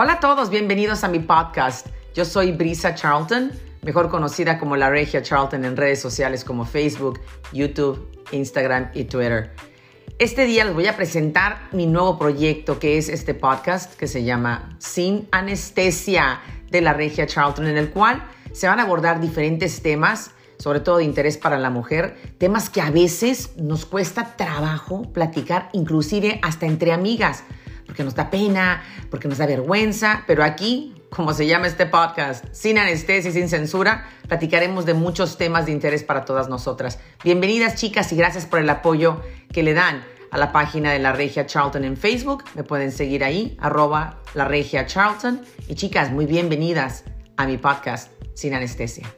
Hola a todos, bienvenidos a mi podcast. Yo soy Brisa Charlton, mejor conocida como la Regia Charlton en redes sociales como Facebook, YouTube, Instagram y Twitter. Este día les voy a presentar mi nuevo proyecto que es este podcast que se llama Sin Anestesia de la Regia Charlton, en el cual se van a abordar diferentes temas, sobre todo de interés para la mujer, temas que a veces nos cuesta trabajo platicar, inclusive hasta entre amigas porque nos da pena, porque nos da vergüenza, pero aquí, como se llama este podcast, sin anestesia y sin censura, platicaremos de muchos temas de interés para todas nosotras. Bienvenidas chicas y gracias por el apoyo que le dan a la página de La Regia Charlton en Facebook. Me pueden seguir ahí, arroba La Regia Charlton. Y chicas, muy bienvenidas a mi podcast Sin Anestesia.